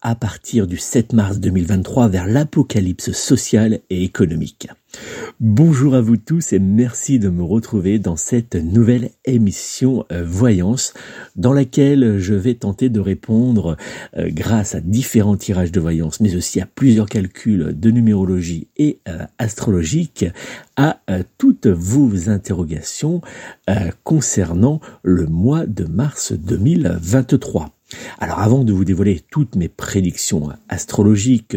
À partir du 7 mars 2023 vers l'apocalypse sociale et économique. Bonjour à vous tous et merci de me retrouver dans cette nouvelle émission euh, Voyance dans laquelle je vais tenter de répondre euh, grâce à différents tirages de voyance mais aussi à plusieurs calculs de numérologie et euh, astrologique à toutes vos interrogations concernant le mois de mars 2023. Alors avant de vous dévoiler toutes mes prédictions astrologiques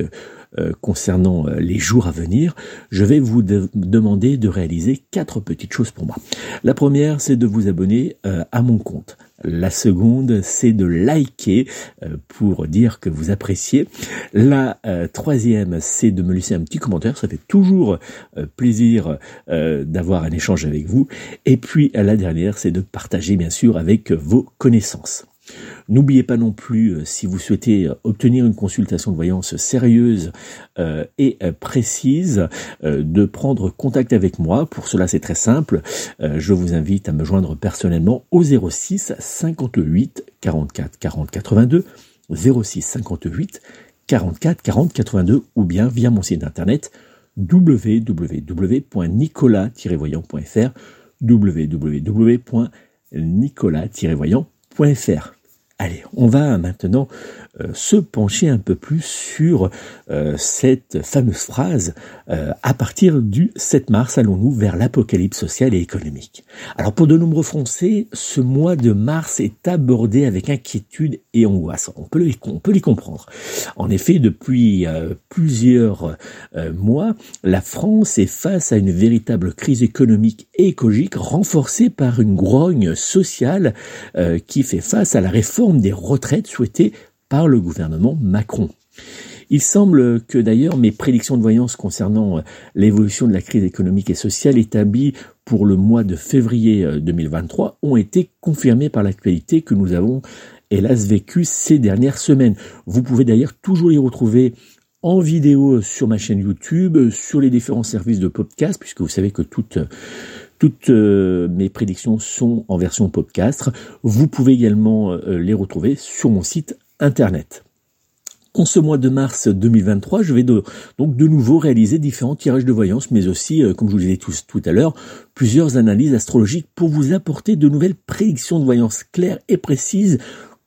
euh, concernant euh, les jours à venir, je vais vous demander de réaliser quatre petites choses pour moi. La première, c'est de vous abonner euh, à mon compte. La seconde, c'est de liker pour dire que vous appréciez. La troisième, c'est de me laisser un petit commentaire. Ça fait toujours plaisir d'avoir un échange avec vous. Et puis la dernière, c'est de partager bien sûr avec vos connaissances. N'oubliez pas non plus, euh, si vous souhaitez euh, obtenir une consultation de voyance sérieuse euh, et précise, de prendre contact avec moi. Pour cela, c'est très simple. je vous invite à me joindre personnellement au 06 58 44 40 82, 06 58 44 40 82 ou bien via mon site internet www.nicolas-voyant.fr www.nicolas-voyant.fr Allez, on va maintenant euh, se pencher un peu plus sur euh, cette fameuse phrase euh, à partir du 7 mars allons-nous vers l'apocalypse sociale et économique? Alors pour de nombreux Français, ce mois de mars est abordé avec inquiétude et angoisse. On peut on peut les comprendre. En effet, depuis plusieurs mois, la France est face à une véritable crise économique et écologique renforcée par une grogne sociale qui fait face à la réforme des retraites souhaitée par le gouvernement Macron. Il semble que d'ailleurs mes prédictions de voyance concernant euh, l'évolution de la crise économique et sociale établies pour le mois de février 2023 euh, ont été confirmées par l'actualité que nous avons hélas vécu ces dernières semaines. Vous pouvez d'ailleurs toujours les retrouver en vidéo sur ma chaîne YouTube, sur les différents services de podcast, puisque vous savez que toutes, toutes euh, mes prédictions sont en version podcast. Vous pouvez également les retrouver sur mon site Internet. En ce mois de mars 2023, je vais donc de nouveau réaliser différents tirages de voyance, mais aussi, euh, comme je vous l'ai dit tout, tout à l'heure, plusieurs analyses astrologiques pour vous apporter de nouvelles prédictions de voyance claires et précises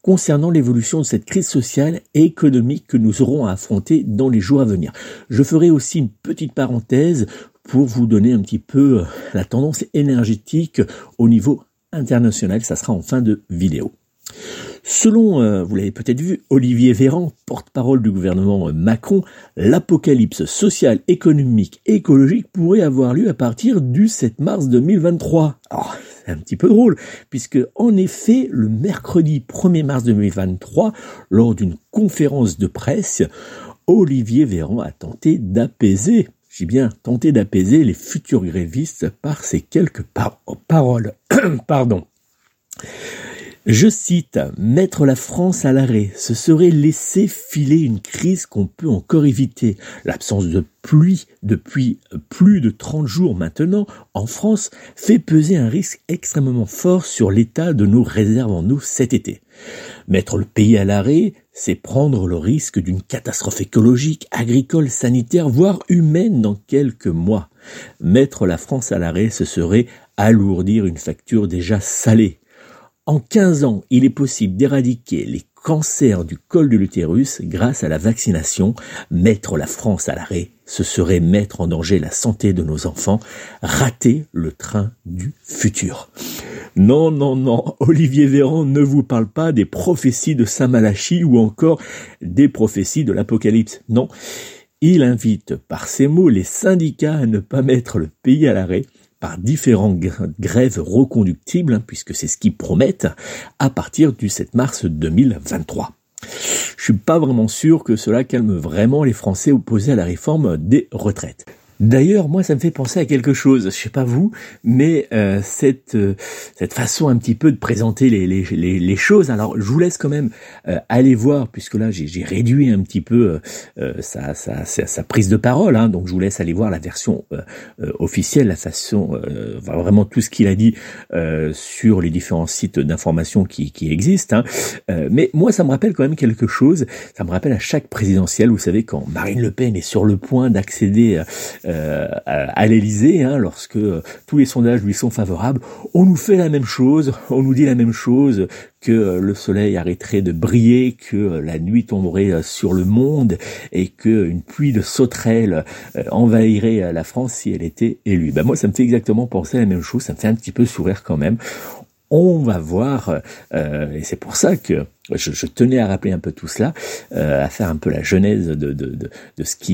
concernant l'évolution de cette crise sociale et économique que nous aurons à affronter dans les jours à venir. Je ferai aussi une petite parenthèse pour vous donner un petit peu euh, la tendance énergétique au niveau international. Ça sera en fin de vidéo. Selon, euh, vous l'avez peut-être vu, Olivier Véran, porte-parole du gouvernement Macron, l'apocalypse sociale, économique écologique pourrait avoir lieu à partir du 7 mars 2023. Alors, c'est un petit peu drôle, puisque en effet, le mercredi 1er mars 2023, lors d'une conférence de presse, Olivier Véran a tenté d'apaiser j'ai bien tenté d'apaiser les futurs grévistes par ces quelques paroles. Pardon. Je cite, Mettre la France à l'arrêt, ce serait laisser filer une crise qu'on peut encore éviter. L'absence de pluie depuis plus de 30 jours maintenant en France fait peser un risque extrêmement fort sur l'état de nos réserves en eau cet été. Mettre le pays à l'arrêt, c'est prendre le risque d'une catastrophe écologique, agricole, sanitaire, voire humaine dans quelques mois. Mettre la France à l'arrêt, ce serait alourdir une facture déjà salée. En 15 ans, il est possible d'éradiquer les cancers du col de l'utérus grâce à la vaccination. Mettre la France à l'arrêt, ce serait mettre en danger la santé de nos enfants, rater le train du futur. Non, non, non, Olivier Véran ne vous parle pas des prophéties de Saint-Malachie ou encore des prophéties de l'Apocalypse. Non, il invite par ces mots les syndicats à ne pas mettre le pays à l'arrêt, par différentes grèves reconductibles, hein, puisque c'est ce qu'ils promettent, à partir du 7 mars 2023. Je suis pas vraiment sûr que cela calme vraiment les Français opposés à la réforme des retraites. D'ailleurs, moi, ça me fait penser à quelque chose. Je sais pas vous, mais euh, cette euh, cette façon un petit peu de présenter les les, les, choses. Alors, je vous laisse quand même euh, aller voir, puisque là, j'ai réduit un petit peu sa, sa, sa, prise de parole. Hein, donc, je vous laisse aller voir la version officielle, la façon, vraiment tout ce qu'il a dit sur les différents sites d'information qui, qui existent. Hein. mais moi, ça me rappelle quand même quelque chose. Ça me rappelle à chaque présidentielle, vous savez, quand Marine Le Pen est sur le point d'accéder euh, à l'Élysée, hein, lorsque euh, tous les sondages lui sont favorables, on nous fait la même chose, on nous dit la même chose, que euh, le soleil arrêterait de briller, que la nuit tomberait sur le monde et que une pluie de sauterelles envahirait la France si elle était élue. Ben moi, ça me fait exactement penser à la même chose, ça me fait un petit peu sourire quand même. On va voir, et c'est pour ça que je, tenais à rappeler un peu tout cela, à faire un peu la genèse de, de ce qui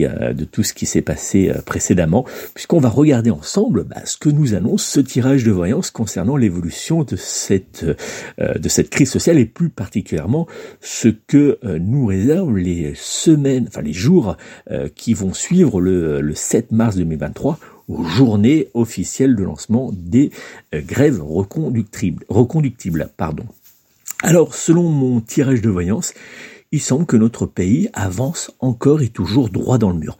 De tout ce qui s'est passé euh, précédemment, puisqu'on va regarder ensemble bah, ce que nous annonce ce tirage de voyance concernant l'évolution de cette euh, de cette crise sociale et plus particulièrement ce que euh, nous réservent les semaines, enfin les jours qui vont suivre le, le 7 mars 2023 aux journées officielles de lancement des grèves reconductibles. reconductibles pardon. Alors, selon mon tirage de voyance, il semble que notre pays avance encore et toujours droit dans le mur.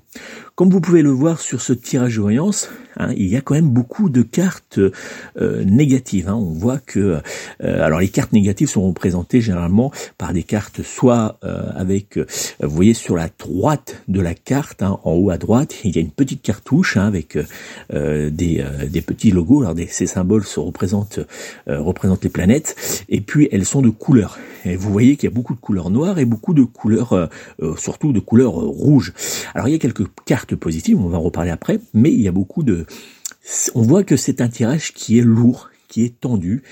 Comme vous pouvez le voir sur ce tirage de voyance, hein, il y a quand même beaucoup de cartes euh, négatives. Hein. On voit que, euh, alors les cartes négatives sont représentées généralement par des cartes soit euh, avec, vous voyez sur la droite de la carte, hein, en haut à droite, il y a une petite cartouche avec des, des, petits logos. Alors ces symboles se représentent, représentent les planètes, et puis elles sont de couleurs. Et vous voyez qu'il y a beaucoup de couleurs noires et beaucoup de couleurs, surtout de couleurs rouges. Alors il y a quelques cartes positive, on va en reparler après, mais il y a beaucoup de... On voit que c'est un tirage qui est lourd, qui est tendu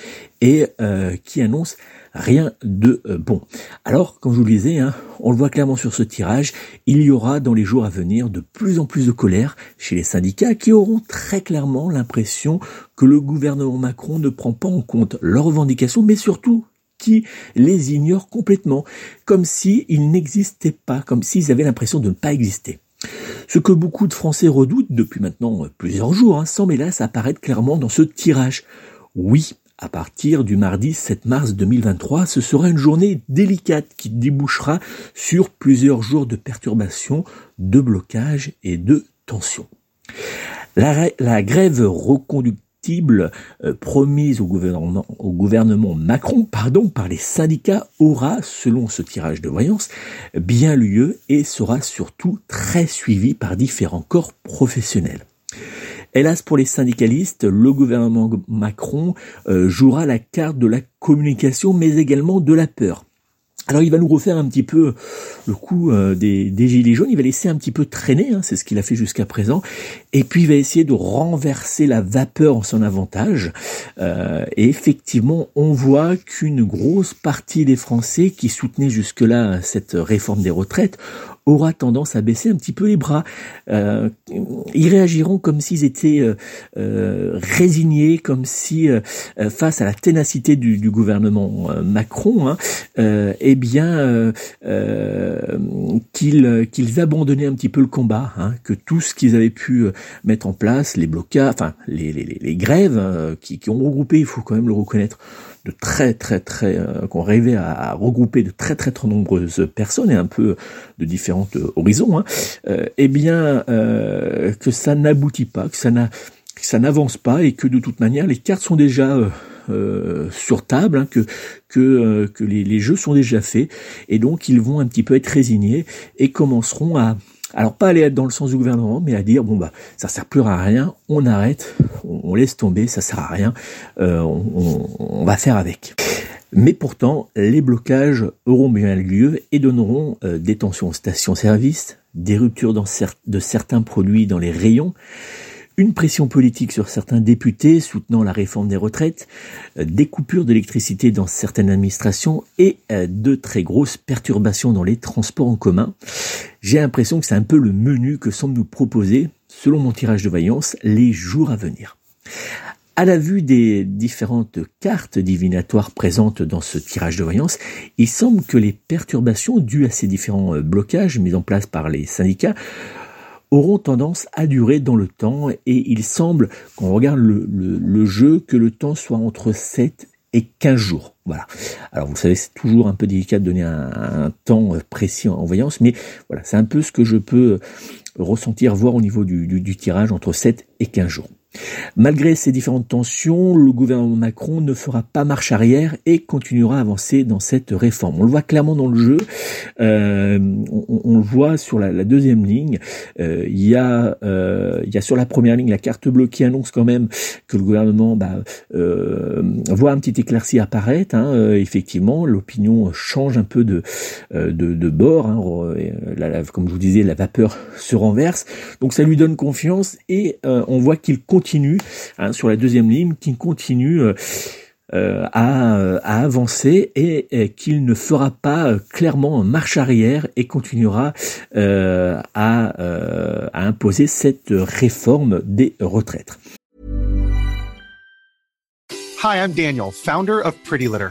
et euh, qui annonce rien de euh, bon. Alors, comme je vous le disais, hein, on le voit clairement sur ce tirage, il y aura dans les jours à venir de plus en plus de colère chez les syndicats qui auront très clairement l'impression que le gouvernement Macron ne prend pas en compte leurs revendications, mais surtout qui les ignore complètement, comme s'ils n'existaient pas, comme s'ils avaient l'impression de ne pas exister. Ce que beaucoup de Français redoutent depuis maintenant plusieurs jours hein, semble hélas apparaître clairement dans ce tirage. Oui, à partir du mardi 7 mars 2023. Ce sera une journée délicate qui débouchera sur plusieurs jours de perturbations, de blocages et de tensions. La, grève reconductible euh, promise au gouvernement, au gouvernement Macron pardon, par les syndicats aura, selon ce tirage de voyance, bien lieu et sera surtout très suivi par différents corps professionnels. Hélas pour les syndicalistes, le gouvernement Macron euh, jouera la carte de la communication mais également de la peur. Alors il va nous refaire un petit peu le coup euh, des, gilets jaunes, il va laisser un petit peu traîner, hein, c'est ce qu'il a fait jusqu'à présent, et puis il va essayer de renverser la vapeur en son avantage. Euh, et effectivement, on voit qu'une grosse partie des Français qui soutenaient jusque-là cette réforme des retraites aura tendance à baisser un petit peu les bras. Euh, ils réagiront comme s'ils étaient euh, euh résignés, comme si euh, euh, face à la ténacité du, du gouvernement Macron, hein, eh bien qu'ils qu'ils abandonnaient un petit peu le combat, hein, que tout ce qu'ils avaient pu mettre en place, les blocages, enfin les, grèves qui, qui ont regroupé, il faut quand même le reconnaître, de très très très euh, qu'on rêvait à, regrouper de très très très nombreuses personnes et un peu de différents horizons, hein, euh, eh bien euh, que ça n'aboutit pas, que ça n'a ça n'avance pas et que de toute manière les cartes sont déjà euh, sur table, hein, que que, que les, les, jeux sont déjà faits et donc ils vont un petit peu être résignés et commenceront à alors pas aller dans le sens du gouvernement, mais à dire bon bah ça sert plus à rien, on arrête, on, laisse tomber, ça sert à rien, euh, on, va faire avec. Mais pourtant, les blocages auront bien lieu et donneront euh, des tensions aux stations-service, des ruptures de certains produits dans les rayons, une pression politique sur certains députés soutenant la réforme des retraites, euh, des coupures d'électricité dans certaines administrations et euh, de très grosses perturbations dans les transports en commun. J'ai l'impression que c'est un peu le menu que semble nous proposer, selon mon tirage de vaillance, les jours à venir. À la vue des différentes cartes divinatoires présentes dans ce tirage de voyance, il semble que les perturbations dues à ces différents euh, blocages mis en place par les syndicats auront tendance à durer dans le temps et il semble, quand on regarde le, jeu, que le temps soit entre 7 et 15 jours. Voilà. Alors vous savez, c'est toujours un peu délicat de donner un, temps précis en, voyance, mais voilà, c'est un peu ce que je peux ressentir, voir au niveau du, du tirage entre 7 et 15 jours. Malgré ces différentes tensions, le gouvernement Macron ne fera pas marche arrière et continuera à avancer dans cette réforme. On le voit clairement dans le jeu, euh, on, le voit sur la, deuxième ligne, euh, il, y a, euh, y a sur la première ligne la carte bleue qui annonce quand même que le gouvernement bah, voit un petit éclairci apparaître. Hein, effectivement, l'opinion change un peu de, de, bord, hein, comme je vous disais, la vapeur se renverse, donc ça lui donne confiance et on voit qu'il continue hein, sur la deuxième ligne, qui continue euh, euh, à, à, avancer et, qu'il ne fera pas euh, clairement marche arrière et continuera à, à imposer cette réforme des retraites. Hi, I'm Daniel, founder of Pretty Litter.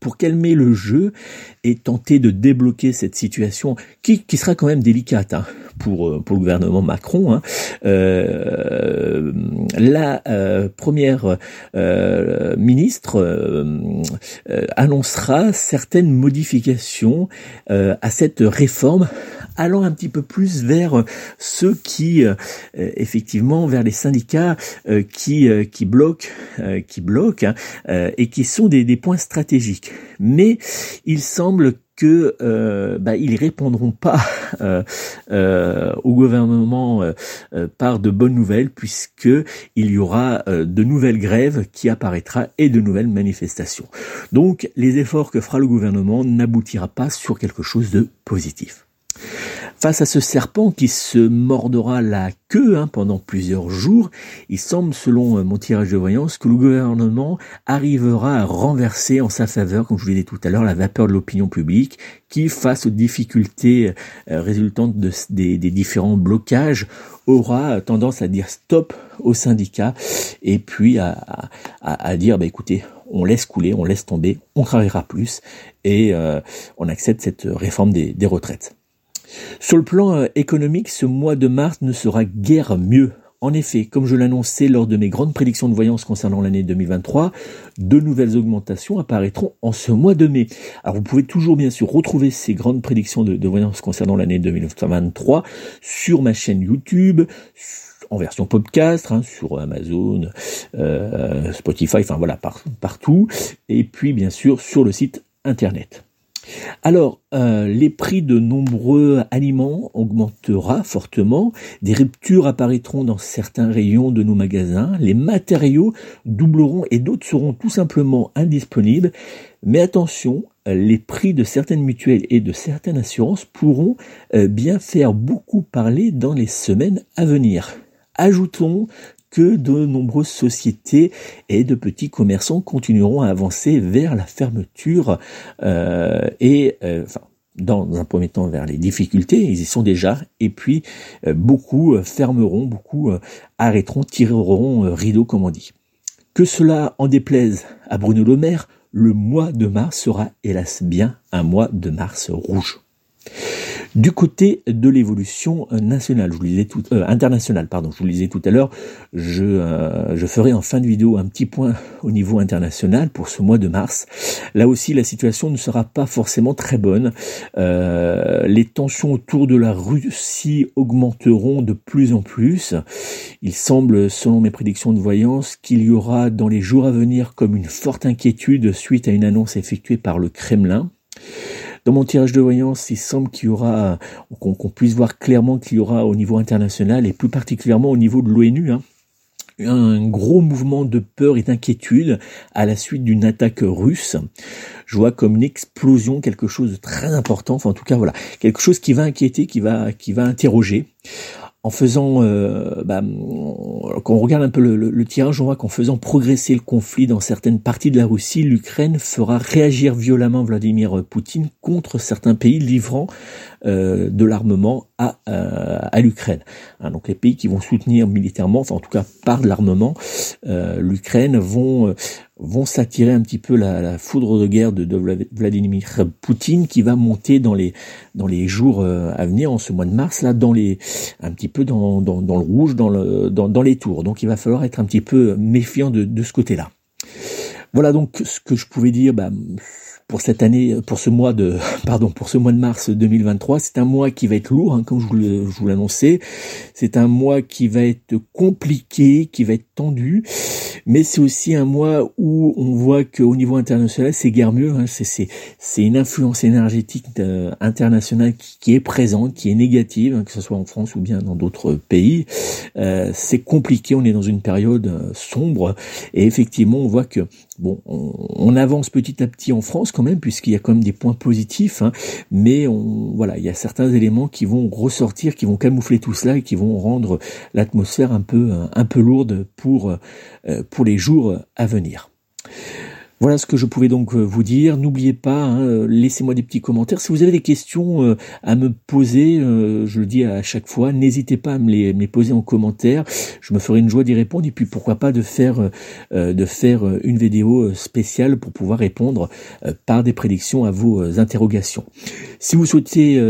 pour calmer le jeu et tenter de débloquer cette situation qui, qui sera quand même délicate hein, pour, euh, pour le gouvernement Macron. Hein. Euh, la euh, première euh, ministre euh, annoncera certaines modifications à cette réforme allant un petit peu plus vers ceux qui, effectivement, vers les syndicats qui, qui bloquent, qui bloquent hein, et qui sont des, des points stratégiques. Mais il semble que euh, bah, ils répondront pas euh, euh, au gouvernement euh, par de bonnes nouvelles puisque il y aura de nouvelles grèves qui apparaîtra et de nouvelles manifestations. Donc les efforts que fera le gouvernement n'aboutira pas sur quelque chose de positif. Face à ce serpent qui se mordera la queue hein, pendant plusieurs jours, il semble, selon euh, mon tirage de voyance, que le gouvernement arrivera à renverser en sa faveur, comme je vous l'ai dit tout à l'heure, la vapeur de l'opinion publique, qui, face aux difficultés euh, résultantes des, différents blocages, aura tendance à dire stop aux syndicats et puis à, dire, bah, écoutez, on laisse couler, on laisse tomber, on travaillera plus et euh, on accepte cette réforme des retraites. Sur le plan euh, économique, ce mois de mars ne sera guère mieux. En effet, comme je l'annonçais lors de mes grandes prédictions de voyance concernant l'année 2023, de nouvelles augmentations apparaîtront en ce mois de mai. Alors vous pouvez toujours bien sûr retrouver ces grandes prédictions de, voyance concernant l'année 2023 sur ma chaîne YouTube, en version podcast, hein, sur Amazon, euh, Spotify, enfin voilà, partout, et puis bien sûr sur le site internet. Alors, euh, les prix de nombreux aliments augmentera fortement, des ruptures apparaîtront dans certains rayons de nos magasins, les matériaux doubleront et d'autres seront tout simplement indisponibles. Mais attention, les prix de certaines mutuelles et de certaines assurances pourront euh, bien faire beaucoup parler dans les semaines à venir. Ajoutons que de nombreuses sociétés et de petits commerçants continueront à avancer vers la fermeture euh, et euh, enfin, dans un premier temps vers les difficultés, ils y sont déjà, et puis euh, beaucoup fermeront, beaucoup arrêteront, tireront rideau comme on dit. Que cela en déplaise à Bruno Le Maire, le mois de mars sera hélas bien un mois de mars rouge. Du côté de l'évolution nationale, je vous disais tout, euh, internationale, pardon, je vous le disais tout à l'heure, je, euh, je ferai en fin de vidéo un petit point au niveau international pour ce mois de mars. Là aussi, la situation ne sera pas forcément très bonne. Euh, les tensions autour de la Russie augmenteront de plus en plus. Il semble, selon mes prédictions de voyance, qu'il y aura dans les jours à venir comme une forte inquiétude suite à une annonce effectuée par le Kremlin. Dans mon tirage de voyance, il semble qu'il y aura, qu'on puisse voir clairement qu'il y aura au niveau international et plus particulièrement au niveau de l'ONU, hein, un gros mouvement de peur et d'inquiétude à la suite d'une attaque russe. Je vois comme une explosion quelque chose de très important, enfin en tout cas voilà, quelque chose qui va inquiéter, qui va qui va interroger en faisant, euh, bah, quand on regarde un peu le, tirage, on voit qu'en faisant progresser le conflit dans certaines parties de la Russie, l'Ukraine fera réagir violemment Vladimir Poutine contre certains pays livrant euh, de l'armement à, euh, à l'Ukraine. Hein, donc les pays qui vont soutenir militairement, enfin en tout cas par de l'armement, euh, l'Ukraine vont vont s'attirer un petit peu la, foudre de guerre de, Vladimir Poutine qui va monter dans les dans les jours à venir en ce mois de mars là dans les un petit peu dans, dans, dans le rouge dans le dans, dans, les tours. Donc il va falloir être un petit peu méfiant de, de ce côté là voilà donc ce que je pouvais dire bah, pour cette année, pour ce mois de, pardon, pour ce mois de mars 2023. C'est un mois qui va être lourd, hein, comme je vous l'annonçais. C'est un mois qui va être compliqué, qui va être tendu, mais c'est aussi un mois où on voit qu'au niveau international, c'est guère mieux. Hein, c'est une influence énergétique euh, internationale qui, est présente, qui est négative, hein, que ce soit en France ou bien dans d'autres pays. Euh, c'est compliqué. On est dans une période euh, sombre et effectivement, on voit que bon, on, avance petit à petit en France quand même, puisqu'il y a quand même des points positifs, hein, mais voilà, il y a certains éléments qui vont ressortir, qui vont camoufler tout cela et qui vont rendre l'atmosphère un peu un peu lourde pour euh, pour les jours à venir. Voilà ce que je pouvais donc euh, vous dire. N'oubliez pas, hein, euh, laissez-moi des petits commentaires. Si vous avez des questions euh, à me poser, je le dis à chaque fois, n'hésitez pas à me les, poser en commentaire. Je me ferai une joie d'y répondre et puis pourquoi pas de faire, de faire une vidéo spéciale pour pouvoir répondre par des prédictions à vos interrogations. Si vous souhaitez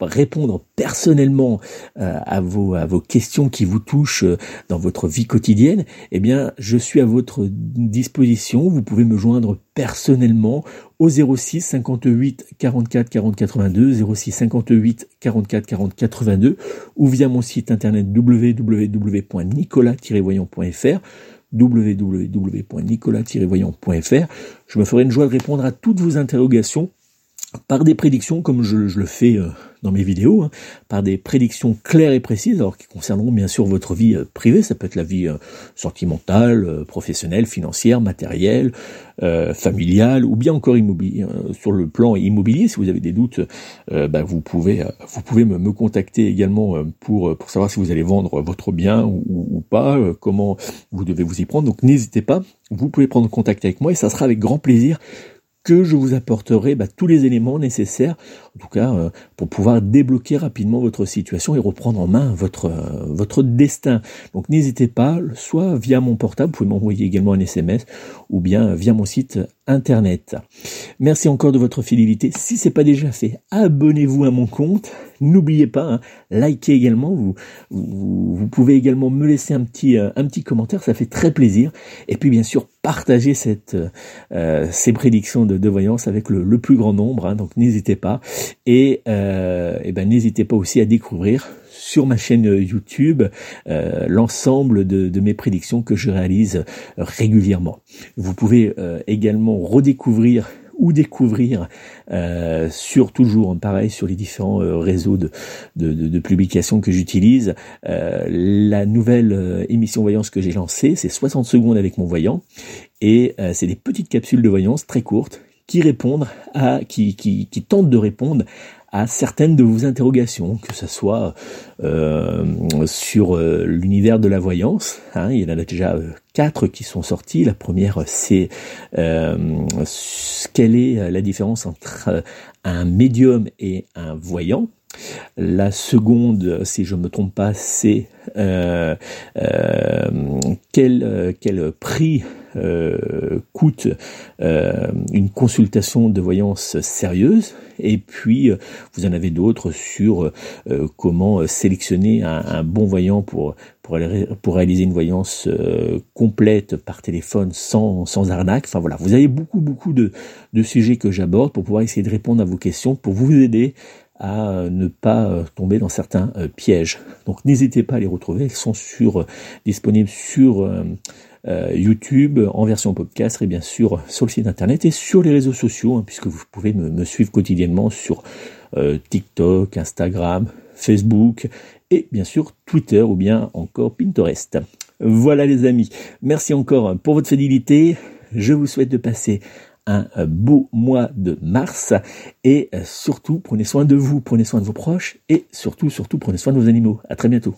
répondre personnellement à, vos, à vos questions qui vous touchent dans votre vie quotidienne, eh bien, je suis à votre disposition. Vous pouvez joindre personnellement au 06 58 44 40 82, 06 58 44 40 82 ou via mon site internet www.nicolas-voyant.fr www.nicolas-voyant.fr. Je me ferai une joie de répondre à toutes vos interrogations par des prédictions comme je, le fais euh, dans mes vidéos, hein, par des prédictions claires et précises, alors qui concerneront bien sûr votre vie euh, privée, ça peut être la vie euh, sentimentale, professionnelle, financière, matérielle, familiale, ou bien encore immobilier, sur le plan immobilier. Si vous avez des doutes, bah, vous pouvez vous pouvez me, me, contacter également pour pour savoir si vous allez vendre votre bien ou, ou pas, comment vous devez vous y prendre. Donc n'hésitez pas, vous pouvez prendre contact avec moi et ça sera avec grand plaisir que je vous apporterai bah, tous les éléments nécessaires, en tout cas euh, pour pouvoir débloquer rapidement votre situation et reprendre en main votre euh, votre destin. Donc n'hésitez pas, soit via mon portable, vous pouvez m'envoyer également un SMS, ou bien via mon site internet. Merci encore de votre fidélité. Si c'est pas déjà fait, abonnez-vous à mon compte. N'oubliez pas, hein, likez également. Vous, vous, pouvez également me laisser un petit, euh, un petit commentaire, ça fait très plaisir. Et puis bien sûr, partagez cette, euh, ces prédictions de, de, voyance avec le, plus grand nombre. Hein, donc n'hésitez pas. Et, euh, et ben n'hésitez pas aussi à découvrir sur ma chaîne YouTube euh, l'ensemble de, mes prédictions que je réalise régulièrement. Vous pouvez euh, également redécouvrir ou découvrir euh, sur toujours pareil sur les différents réseaux de, de, publication que j'utilise. La nouvelle émission voyance que j'ai lancée c'est 60 secondes avec mon voyant. Et c'est des petites capsules de voyance très courtes qui répondent à qui, qui, qui tentent de répondre à certaines de vos interrogations, que ce soit euh, sur euh, l'univers de la voyance. Hein, il y en a déjà euh, quatre qui sont sortis. La première, c'est quelle est la différence entre un médium et un voyant. La seconde, si je ne me trompe pas, c'est quel, quel prix coûte euh, une consultation de voyance sérieuse. Et puis, euh, vous en avez d'autres sur comment sélectionner un, bon voyant pour, pour, pour, réaliser une voyance complète par téléphone sans, sans arnaque. Enfin voilà, vous avez beaucoup, beaucoup de, de sujets que j'aborde pour pouvoir essayer de répondre à vos questions, pour vous aider à ne pas tomber dans certains pièges. Donc n'hésitez pas à les retrouver, elles sont sur, disponibles sur euh, YouTube en version podcast et bien sûr sur le site internet et sur les réseaux sociaux hein, puisque vous pouvez me, suivre quotidiennement sur euh, TikTok, Instagram, Facebook et bien sûr Twitter ou bien encore Pinterest. Voilà les amis, merci encore pour votre fidélité. Je vous souhaite de passer un beau mois de mars et surtout prenez soin de vous, prenez soin de vos proches et surtout surtout prenez soin de vos animaux. À très bientôt.